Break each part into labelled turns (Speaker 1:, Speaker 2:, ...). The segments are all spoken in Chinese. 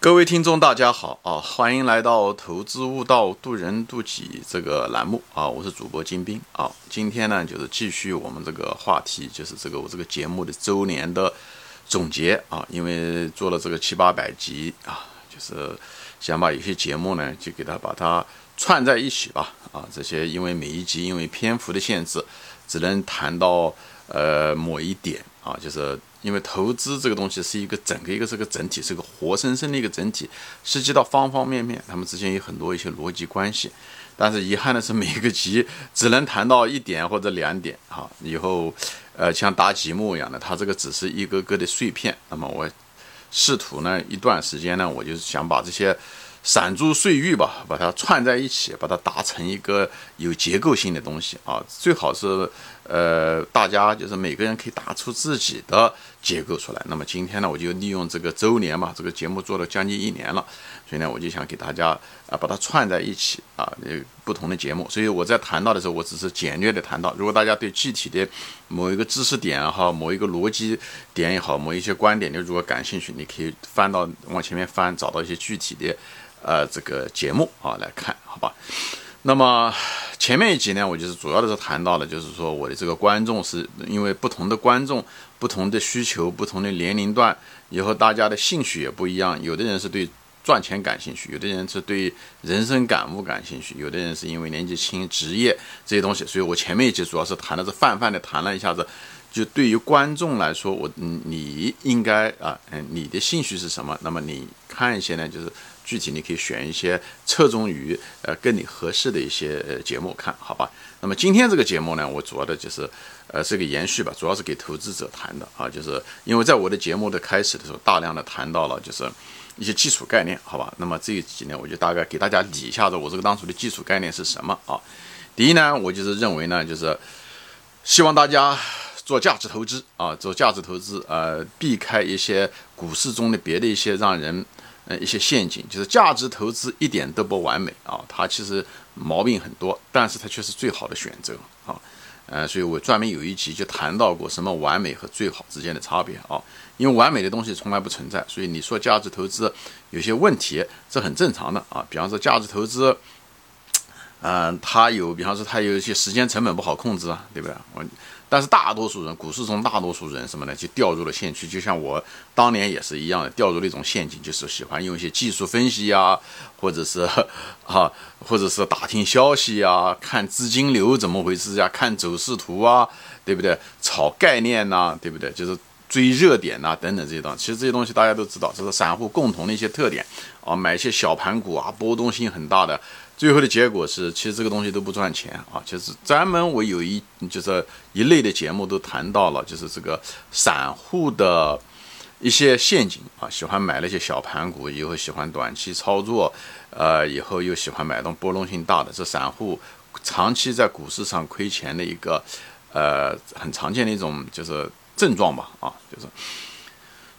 Speaker 1: 各位听众，大家好啊！欢迎来到《投资悟道，渡人渡己》这个栏目啊！我是主播金兵啊！今天呢，就是继续我们这个话题，就是这个我这个节目的周年的总结啊！因为做了这个七八百集啊，就是想把有些节目呢，就给它把它串在一起吧啊！这些因为每一集因为篇幅的限制，只能谈到呃某一点啊，就是。因为投资这个东西是一个整个一个这个整体，是个活生生的一个整体，涉及到方方面面，他们之间有很多一些逻辑关系。但是遗憾的是，每个集只能谈到一点或者两点，哈，以后，呃，像搭积木一样的，它这个只是一个个的碎片。那么我试图呢，一段时间呢，我就想把这些。散珠碎玉吧，把它串在一起，把它达成一个有结构性的东西啊，最好是呃，大家就是每个人可以打出自己的结构出来。那么今天呢，我就利用这个周年嘛，这个节目做了将近一年了，所以呢，我就想给大家啊，把它串在一起啊，呃，不同的节目。所以我在谈到的时候，我只是简略的谈到。如果大家对具体的某一个知识点也好，某一个逻辑点也好，某一些观点，你如果感兴趣，你可以翻到往前面翻，找到一些具体的。呃，这个节目啊来看，好吧。那么前面一集呢，我就是主要的是谈到了，就是说我的这个观众是因为不同的观众、不同的需求、不同的年龄段，以后大家的兴趣也不一样。有的人是对赚钱感兴趣，有的人是对人生感悟感兴趣，有的人是因为年纪轻、职业这些东西。所以我前面一集主要是谈的是泛泛的谈了一下子，就对于观众来说，我你应该啊，嗯，你的兴趣是什么？那么你看一些呢，就是。具体你可以选一些侧重于呃跟你合适的一些呃节目看好吧。那么今天这个节目呢，我主要的就是呃是个延续吧，主要是给投资者谈的啊，就是因为在我的节目的开始的时候，大量的谈到了就是一些基础概念，好吧。那么这几年我就大概给大家理一下子我这个当初的基础概念是什么啊。第一呢，我就是认为呢，就是希望大家做价值投资啊，做价值投资呃，避开一些股市中的别的一些让人。呃，一些陷阱就是价值投资一点都不完美啊，它其实毛病很多，但是它却是最好的选择啊。呃，所以我专门有一集就谈到过什么完美和最好之间的差别啊。因为完美的东西从来不存在，所以你说价值投资有些问题这很正常的啊。比方说价值投资，嗯，它有，比方说它有一些时间成本不好控制啊，对不对？我。但是大多数人，股市中大多数人什么呢？就掉入了陷阱，就像我当年也是一样的，掉入了一种陷阱，就是喜欢用一些技术分析呀，或者是 啊，或者是打听消息呀，看资金流怎么回事呀，看走势图啊，对不对？炒概念呐，对不对？就是追热点呐，等等这些东西。其实这些东西大家都知道，这是散户共同的一些特点啊，买一些小盘股啊，波动性很大的。最后的结果是，其实这个东西都不赚钱啊。就是专门我有一就是一类的节目都谈到了，就是这个散户的一些陷阱啊，喜欢买那些小盘股，以后喜欢短期操作，呃，以后又喜欢买那种波动性大的，这散户长期在股市上亏钱的一个呃很常见的一种就是症状吧啊，就是。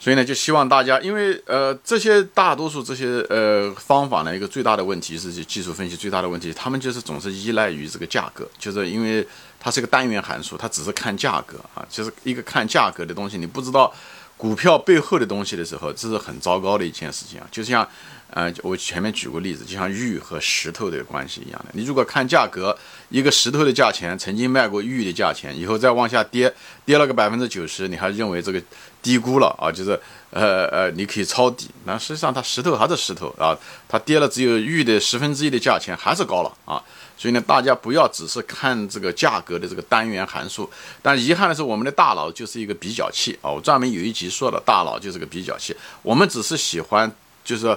Speaker 1: 所以呢，就希望大家，因为呃，这些大多数这些呃方法呢，一个最大的问题是技术分析最大的问题，他们就是总是依赖于这个价格，就是因为它是个单元函数，它只是看价格啊，就是一个看价格的东西，你不知道股票背后的东西的时候，这是很糟糕的一件事情啊，就像。呃，我前面举过例子，就像玉和石头的关系一样的。你如果看价格，一个石头的价钱曾经卖过玉的价钱，以后再往下跌，跌了个百分之九十，你还认为这个低估了啊？就是呃呃，你可以抄底。那实际上它石头还是石头啊，它跌了只有玉的十分之一的价钱，还是高了啊。所以呢，大家不要只是看这个价格的这个单元函数。但遗憾的是，我们的大脑就是一个比较器啊。我专门有一集说了，大脑就是个比较器。我们只是喜欢就是。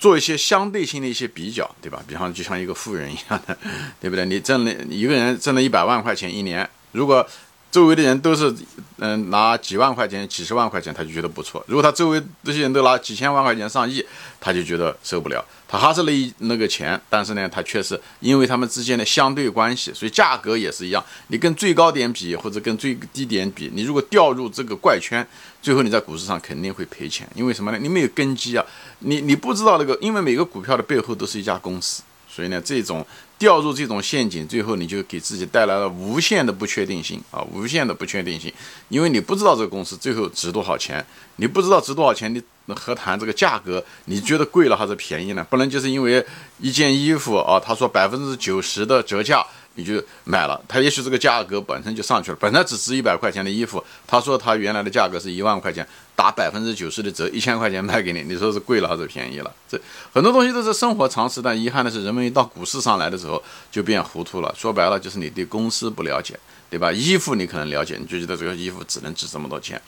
Speaker 1: 做一些相对性的一些比较，对吧？比方就像一个富人一样的，对不对？你挣了一个人挣了一百万块钱一年，如果周围的人都是嗯拿几万块钱、几十万块钱，他就觉得不错；如果他周围这些人都拿几千万块钱、上亿，他就觉得受不了。他还是那那个钱，但是呢，他确实因为他们之间的相对关系，所以价格也是一样。你跟最高点比，或者跟最低点比，你如果掉入这个怪圈，最后你在股市上肯定会赔钱。因为什么呢？你没有根基啊，你你不知道那个，因为每个股票的背后都是一家公司，所以呢，这种掉入这种陷阱，最后你就给自己带来了无限的不确定性啊，无限的不确定性。因为你不知道这个公司最后值多少钱，你不知道值多少钱，你。何谈这个价格，你觉得贵了还是便宜呢？不能就是因为一件衣服啊，他说百分之九十的折价。你就买了，他也许这个价格本身就上去了，本来只值一百块钱的衣服，他说他原来的价格是一万块钱，打百分之九十的折，一千块钱卖给你，你说是贵了还是便宜了？这很多东西都是生活常识，但遗憾的是，人们一到股市上来的时候就变糊涂了。说白了就是你对公司不了解，对吧？衣服你可能了解，你就觉得这个衣服只能值这么多钱，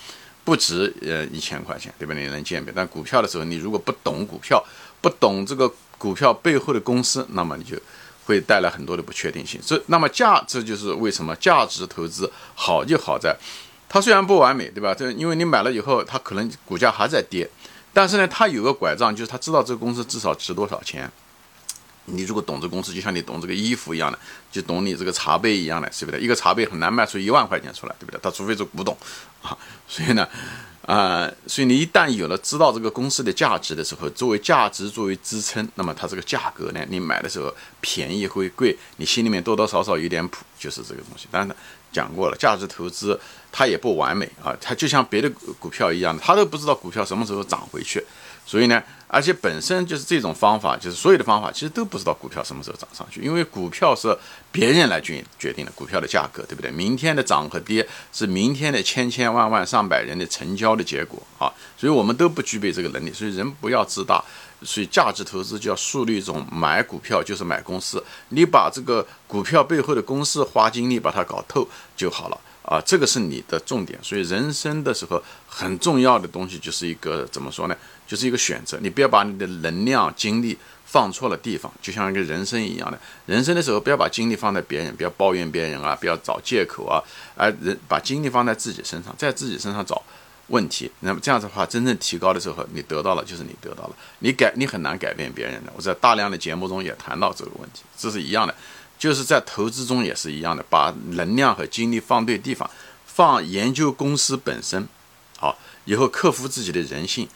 Speaker 1: 不值呃一千块钱，对吧？你能鉴别。但股票的时候，你如果不懂股票，不懂这个股票背后的公司，那么你就。会带来很多的不确定性，这那么价，这就是为什么价值投资好就好在，它虽然不完美，对吧？这因为你买了以后，它可能股价还在跌，但是呢，它有个拐杖，就是他知道这个公司至少值多少钱。你如果懂这公司，就像你懂这个衣服一样的，就懂你这个茶杯一样的，是不是？一个茶杯很难卖出一万块钱出来，对不对？他除非是古董啊，所以呢。啊，所以你一旦有了知道这个公司的价值的时候，作为价值作为支撑，那么它这个价格呢，你买的时候便宜会贵，你心里面多多少少有点谱，就是这个东西。当然讲过了，价值投资它也不完美啊，它就像别的股票一样的，它都不知道股票什么时候涨回去。所以呢，而且本身就是这种方法，就是所有的方法，其实都不知道股票什么时候涨上去，因为股票是别人来决决定的，股票的价格，对不对？明天的涨和跌是明天的千千万万上百人的成交的结果啊，所以我们都不具备这个能力，所以人不要自大，所以价值投资就要树立一种买股票就是买公司，你把这个股票背后的公司花精力把它搞透就好了。啊，这个是你的重点，所以人生的时候很重要的东西就是一个怎么说呢？就是一个选择。你不要把你的能量、精力放错了地方，就像一个人生一样的。人生的时候不要把精力放在别人，不要抱怨别人啊，不要找借口啊，而人把精力放在自己身上，在自己身上找问题。那么这样子的话，真正提高的时候，你得到了就是你得到了，你改你很难改变别人的。我在大量的节目中也谈到这个问题，这是一样的。就是在投资中也是一样的，把能量和精力放对地方，放研究公司本身，好，以后克服自己的人性，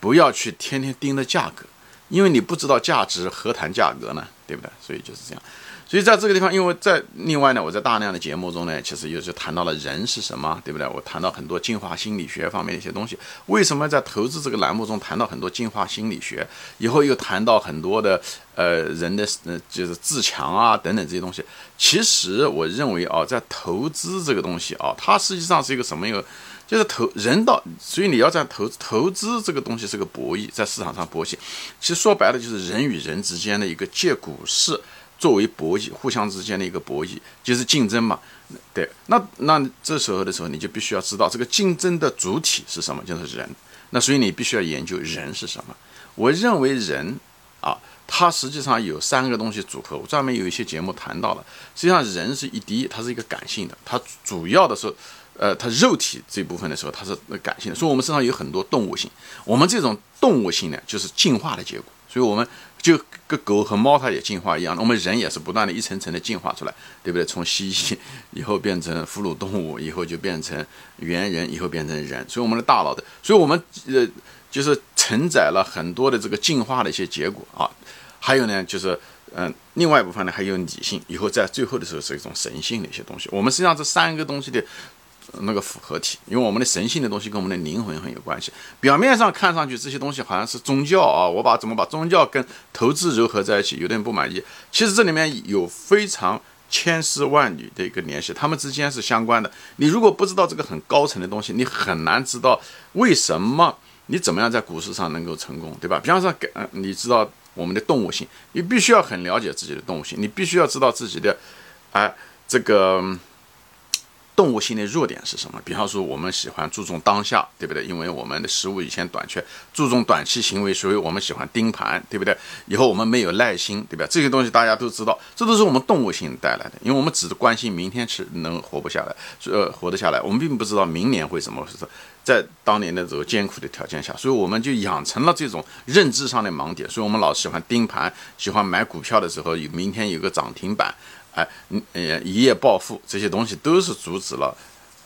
Speaker 1: 不要去天天盯着价格，因为你不知道价值，何谈价格呢？对不对？所以就是这样。所以在这个地方，因为在另外呢，我在大量的节目中呢，其实又是谈到了人是什么，对不对？我谈到很多进化心理学方面的一些东西。为什么在投资这个栏目中谈到很多进化心理学？以后又谈到很多的呃人的呃就是自强啊等等这些东西。其实我认为啊，在投资这个东西啊，它实际上是一个什么一个？就是投人到，所以你要在投投资这个东西是个博弈，在市场上博弈。其实说白了就是人与人之间的一个借股市。作为博弈，互相之间的一个博弈，就是竞争嘛。对，那那这时候的时候，你就必须要知道这个竞争的主体是什么，就是人。那所以你必须要研究人是什么。我认为人啊，它实际上有三个东西组合。我专门有一些节目谈到了。实际上，人是一第一，它是一个感性的，它主要的是，呃，它肉体这部分的时候，它是感性的。所以我们身上有很多动物性，我们这种动物性呢，就是进化的结果。所以我们。就跟狗和猫它也进化一样，我们人也是不断的一层层的进化出来，对不对？从蜥蜴以后变成哺乳动物，以后就变成猿人，以后变成人。所以我们的大脑的，所以我们呃就是承载了很多的这个进化的一些结果啊。还有呢，就是嗯，另外一部分呢还有理性，以后在最后的时候是一种神性的一些东西。我们实际上这三个东西的。那个复合体，因为我们的神性的东西跟我们的灵魂很有关系。表面上看上去这些东西好像是宗教啊，我把怎么把宗教跟投资糅合在一起，有点不满意。其实这里面有非常千丝万缕的一个联系，他们之间是相关的。你如果不知道这个很高层的东西，你很难知道为什么你怎么样在股市上能够成功，对吧？比方说，给你知道我们的动物性，你必须要很了解自己的动物性，你必须要知道自己的，哎，这个。动物性的弱点是什么？比方说，我们喜欢注重当下，对不对？因为我们的食物以前短缺，注重短期行为，所以我们喜欢盯盘，对不对？以后我们没有耐心，对吧？这些东西大家都知道，这都是我们动物性带来的。因为我们只关心明天吃能活不下来，呃，活得下来，我们并不知道明年会怎么回事。在当年的这个艰苦的条件下，所以我们就养成了这种认知上的盲点，所以我们老喜欢盯盘，喜欢买股票的时候有明天有个涨停板。哎，嗯，呃，一夜暴富这些东西都是阻止了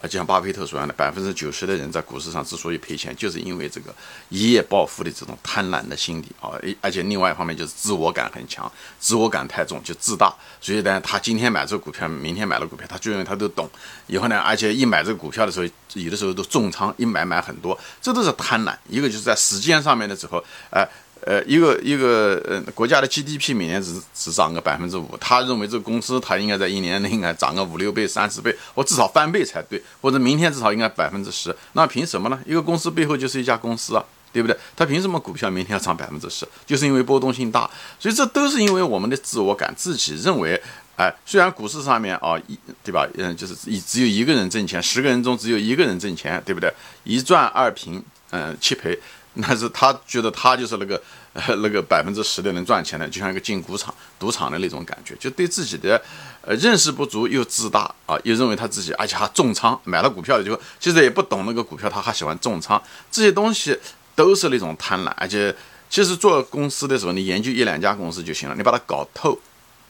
Speaker 1: 就像巴菲特说的，百分之九十的人在股市上之所以赔钱，就是因为这个一夜暴富的这种贪婪的心理啊，而且另外一方面就是自我感很强，自我感太重就自大，所以呢，他今天买这个股票，明天买了股票，他就认为他都懂，以后呢，而且一买这个股票的时候，有的时候都重仓，一买买很多，这都是贪婪。一个就是在时间上面的时候，哎。呃一个一个呃，国家的 GDP 每年只只涨个百分之五，他认为这个公司它应该在一年内应该涨个五六倍、三十倍，或至少翻倍才对，或者明天至少应该百分之十，那凭什么呢？一个公司背后就是一家公司啊，对不对？他凭什么股票明天要涨百分之十？就是因为波动性大，所以这都是因为我们的自我感，自己认为，哎，虽然股市上面啊，一对吧？嗯，就是一只有一个人挣钱，十个人中只有一个人挣钱，对不对？一赚二平，嗯，七赔。那是他觉得他就是那个呃那个百分之十的能赚钱的，就像一个进股场、赌场的那种感觉，就对自己的呃认识不足又自大啊，又认为他自己而且还重仓买了股票就，其实也不懂那个股票，他还喜欢重仓，这些东西都是那种贪婪。而且其实做公司的时候，你研究一两家公司就行了，你把它搞透，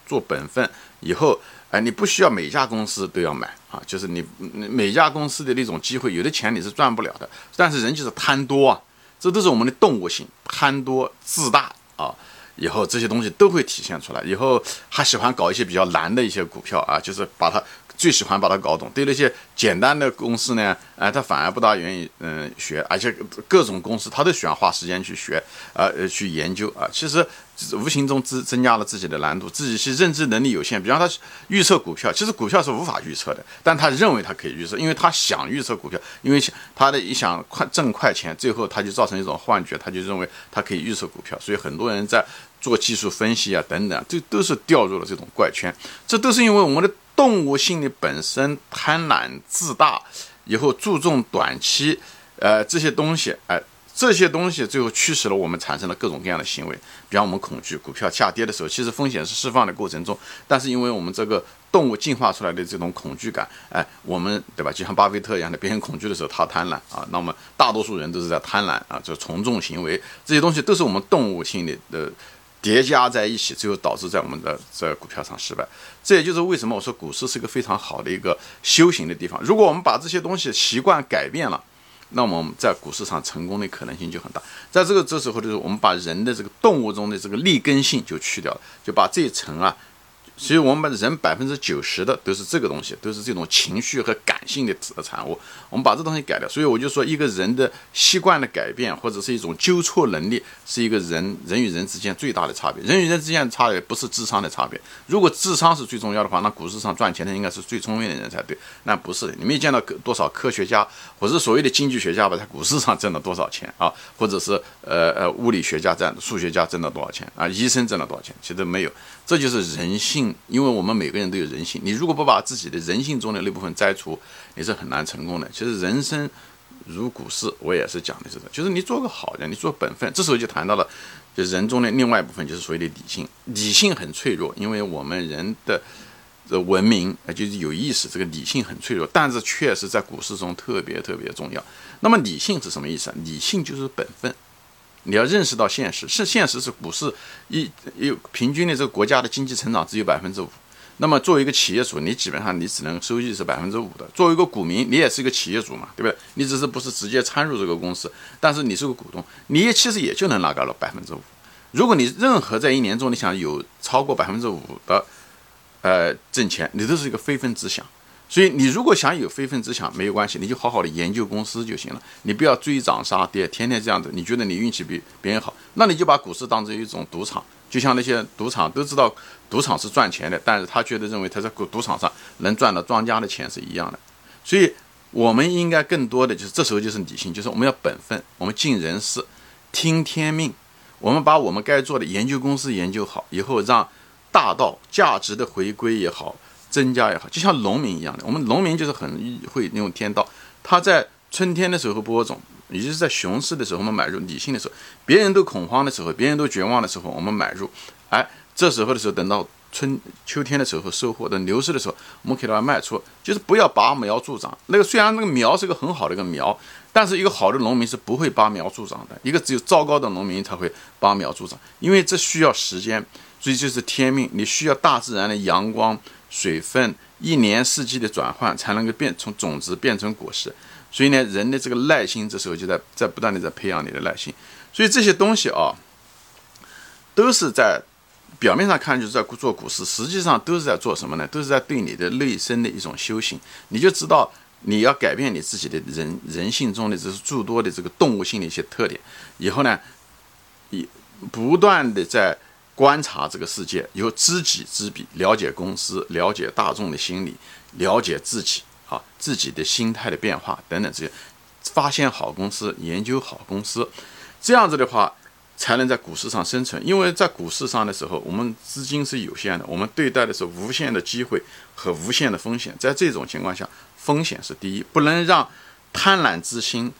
Speaker 1: 做本分以后，哎，你不需要每家公司都要买啊，就是你每家公司的那种机会，有的钱你是赚不了的，但是人就是贪多啊。这都是我们的动物性，贪多自大啊，以后这些东西都会体现出来。以后还喜欢搞一些比较难的一些股票啊，就是把它最喜欢把它搞懂。对那些简单的公司呢，哎，他反而不大愿意嗯学，而且各种公司他都喜欢花时间去学，呃，去研究啊。其实。无形中增增加了自己的难度，自己是认知能力有限。比方他预测股票，其实股票是无法预测的，但他认为他可以预测，因为他想预测股票，因为想他的一想快挣快钱，最后他就造成一种幻觉，他就认为他可以预测股票。所以很多人在做技术分析啊等等，这都是掉入了这种怪圈。这都是因为我们的动物性的本身贪婪自大，以后注重短期，呃这些东西，哎。这些东西最后驱使了我们产生了各种各样的行为，比方我们恐惧股票下跌的时候，其实风险是释放的过程中，但是因为我们这个动物进化出来的这种恐惧感，哎，我们对吧？就像巴菲特一样的，别人恐惧的时候他贪婪啊，那么大多数人都是在贪婪啊，就从众行为，这些东西都是我们动物性的的叠加在一起，最后导致在我们的在股票上失败。这也就是为什么我说股市是一个非常好的一个修行的地方。如果我们把这些东西习惯改变了。那么我们在股市上成功的可能性就很大。在这个这时候就是，我们把人的这个动物中的这个利根性就去掉了，就把这一层啊。所以我们把人百分之九十的都是这个东西，都是这种情绪和感性的产物。我们把这东西改掉，所以我就说，一个人的习惯的改变，或者是一种纠错能力，是一个人人与人之间最大的差别。人与人之间的差别不是智商的差别。如果智商是最重要的话，那股市上赚钱的应该是最聪明的人才对。那不是，你没见到多少科学家，或者所谓的经济学家吧，在股市上挣了多少钱啊？或者是呃呃物理学家挣、数学家挣了多少钱啊？医生挣了多少钱？其实没有。这就是人性，因为我们每个人都有人性。你如果不把自己的人性中的那部分摘除，你是很难成功的。其实人生如股市，我也是讲的是，就是你做个好人，你做本分。这时候就谈到了，就人中的另外一部分，就是所谓的理性。理性很脆弱，因为我们人的文明啊，就是有意识，这个理性很脆弱，但是确实在股市中特别特别重要。那么理性是什么意思啊？理性就是本分。你要认识到现实，是现实是股市一有平均的这个国家的经济成长只有百分之五，那么作为一个企业主，你基本上你只能收益是百分之五的。作为一个股民，你也是一个企业主嘛，对不对？你只是不是直接参入这个公司，但是你是个股东，你也其实也就能拿到了百分之五。如果你任何在一年中你想有超过百分之五的呃挣钱，你都是一个非分之想。所以你如果想有非分之想，没有关系，你就好好的研究公司就行了。你不要追涨杀跌，天天这样子，你觉得你运气比别人好，那你就把股市当成一种赌场，就像那些赌场都知道赌场是赚钱的，但是他觉得认为他在赌赌场上能赚到庄家的钱是一样的。所以我们应该更多的就是这时候就是理性，就是我们要本分，我们尽人事，听天命，我们把我们该做的研究公司研究好以后，让大道价值的回归也好。增加也好，就像农民一样的，我们农民就是很会用天道。他在春天的时候播种，也就是在熊市的时候，我们买入；理性的时候，别人都恐慌的时候，别人都绝望的时候，我们买入。哎，这时候的时候，等到春秋天的时候收获，等牛市的时候，我们可以把它卖出。就是不要拔苗助长。那个虽然那个苗是个很好的一个苗，但是一个好的农民是不会拔苗助长的。一个只有糟糕的农民才会拔苗助长，因为这需要时间，所以就是天命。你需要大自然的阳光。水分、一年四季的转换，才能够变从种子变成果实。所以呢，人的这个耐心，这时候就在在不断的在培养你的耐心。所以这些东西啊，都是在表面上看就是在做股市，实际上都是在做什么呢？都是在对你的内生的一种修行。你就知道你要改变你自己的人人性中的这是诸多的这个动物性的一些特点。以后呢，以不断的在观察这个世界，有知己知彼，了解公司，了解大众的心理，了解自己。啊，自己的心态的变化等等这些，发现好公司，研究好公司，这样子的话，才能在股市上生存。因为在股市上的时候，我们资金是有限的，我们对待的是无限的机会和无限的风险。在这种情况下，风险是第一，不能让贪婪之心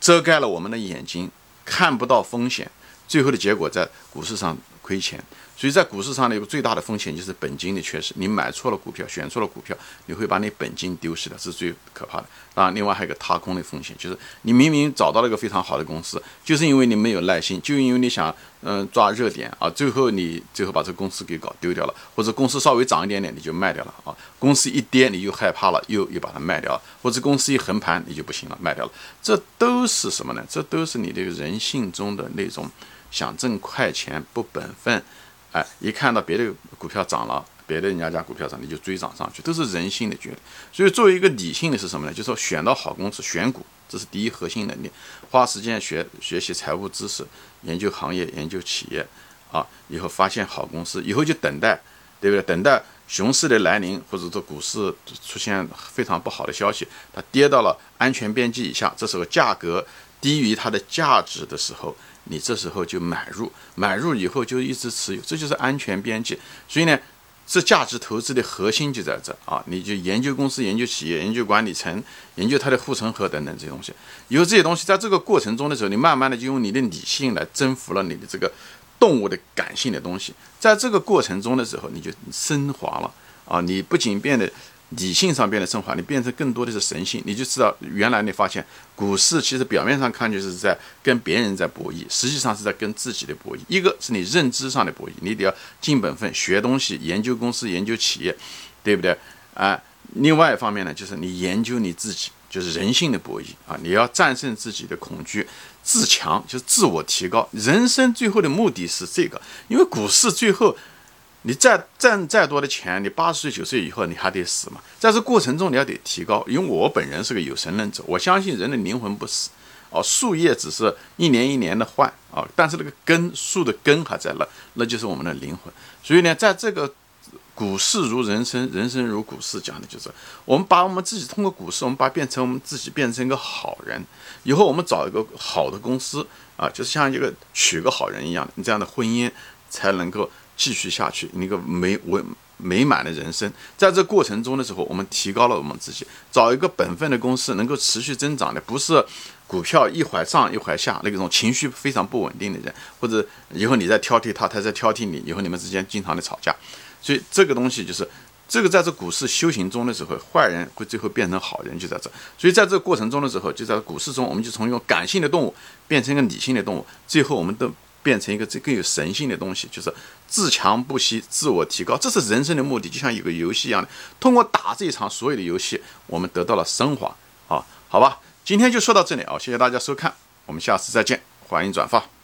Speaker 1: 遮盖了我们的眼睛，看不到风险，最后的结果在股市上亏钱。所以在股市上呢，有个最大的风险就是本金的缺失。你买错了股票，选错了股票，你会把你本金丢失的，是最可怕的。当然，另外还有个踏空的风险，就是你明明找到了一个非常好的公司，就是因为你没有耐心，就因为你想嗯抓热点啊，最后你最后把这个公司给搞丢掉了，或者公司稍微涨一点点你就卖掉了啊，公司一跌你又害怕了，又又把它卖掉了，或者公司一横盘你就不行了，卖掉了。这都是什么呢？这都是你这个人性中的那种想挣快钱不本分。哎，一看到别的股票涨了，别的人家家股票涨，你就追涨上去，都是人性的决定。所以，作为一个理性的是什么呢？就是说，选到好公司，选股，这是第一核心能力。花时间学学习财务知识，研究行业，研究企业，啊，以后发现好公司，以后就等待，对不对？等待熊市的来临，或者说股市出现非常不好的消息，它跌到了安全边际以下，这时候价格低于它的价值的时候。你这时候就买入，买入以后就一直持有，这就是安全边际。所以呢，这价值投资的核心就在这啊！你就研究公司、研究企业、研究管理层、研究它的护城河等等这些东西。有这些东西，在这个过程中的时候，你慢慢的就用你的理性来征服了你的这个动物的感性的东西。在这个过程中的时候，你就升华了啊！你不仅变得。理性上变得升华，你变成更多的是神性，你就知道原来你发现股市其实表面上看就是在跟别人在博弈，实际上是在跟自己的博弈。一个是你认知上的博弈，你得要尽本分学东西，研究公司，研究企业，对不对？啊，另外一方面呢，就是你研究你自己，就是人性的博弈啊，你要战胜自己的恐惧，自强就是自我提高。人生最后的目的是这个，因为股市最后。你再挣再多的钱，你八十岁九十岁以后你还得死嘛？在这过程中你要得提高，因为我本人是个有神论者，我相信人的灵魂不死，哦，树叶只是一年一年的换啊，但是那个根树的根还在那，那就是我们的灵魂。所以呢，在这个股市如人生，人生如股市讲的就是我们把我们自己通过股市，我们把变成我们自己变成一个好人，以后我们找一个好的公司啊，就是像一个娶个好人一样的，你这样的婚姻才能够。继续下去，那个美美美满的人生，在这过程中的时候，我们提高了我们自己，找一个本分的公司，能够持续增长的，不是股票一会上一会下那种情绪非常不稳定的人，或者以后你在挑剔他，他在挑剔你，以后你们之间经常的吵架。所以这个东西就是这个在这股市修行中的时候，坏人会最后变成好人，就在这。所以在这个过程中的时候，就在股市中，我们就从一个感性的动物变成一个理性的动物，最后我们都。变成一个这更有神性的东西，就是自强不息、自我提高，这是人生的目的，就像有个游戏一样的。通过打这一场所有的游戏，我们得到了升华。啊，好吧，今天就说到这里啊，谢谢大家收看，我们下次再见，欢迎转发。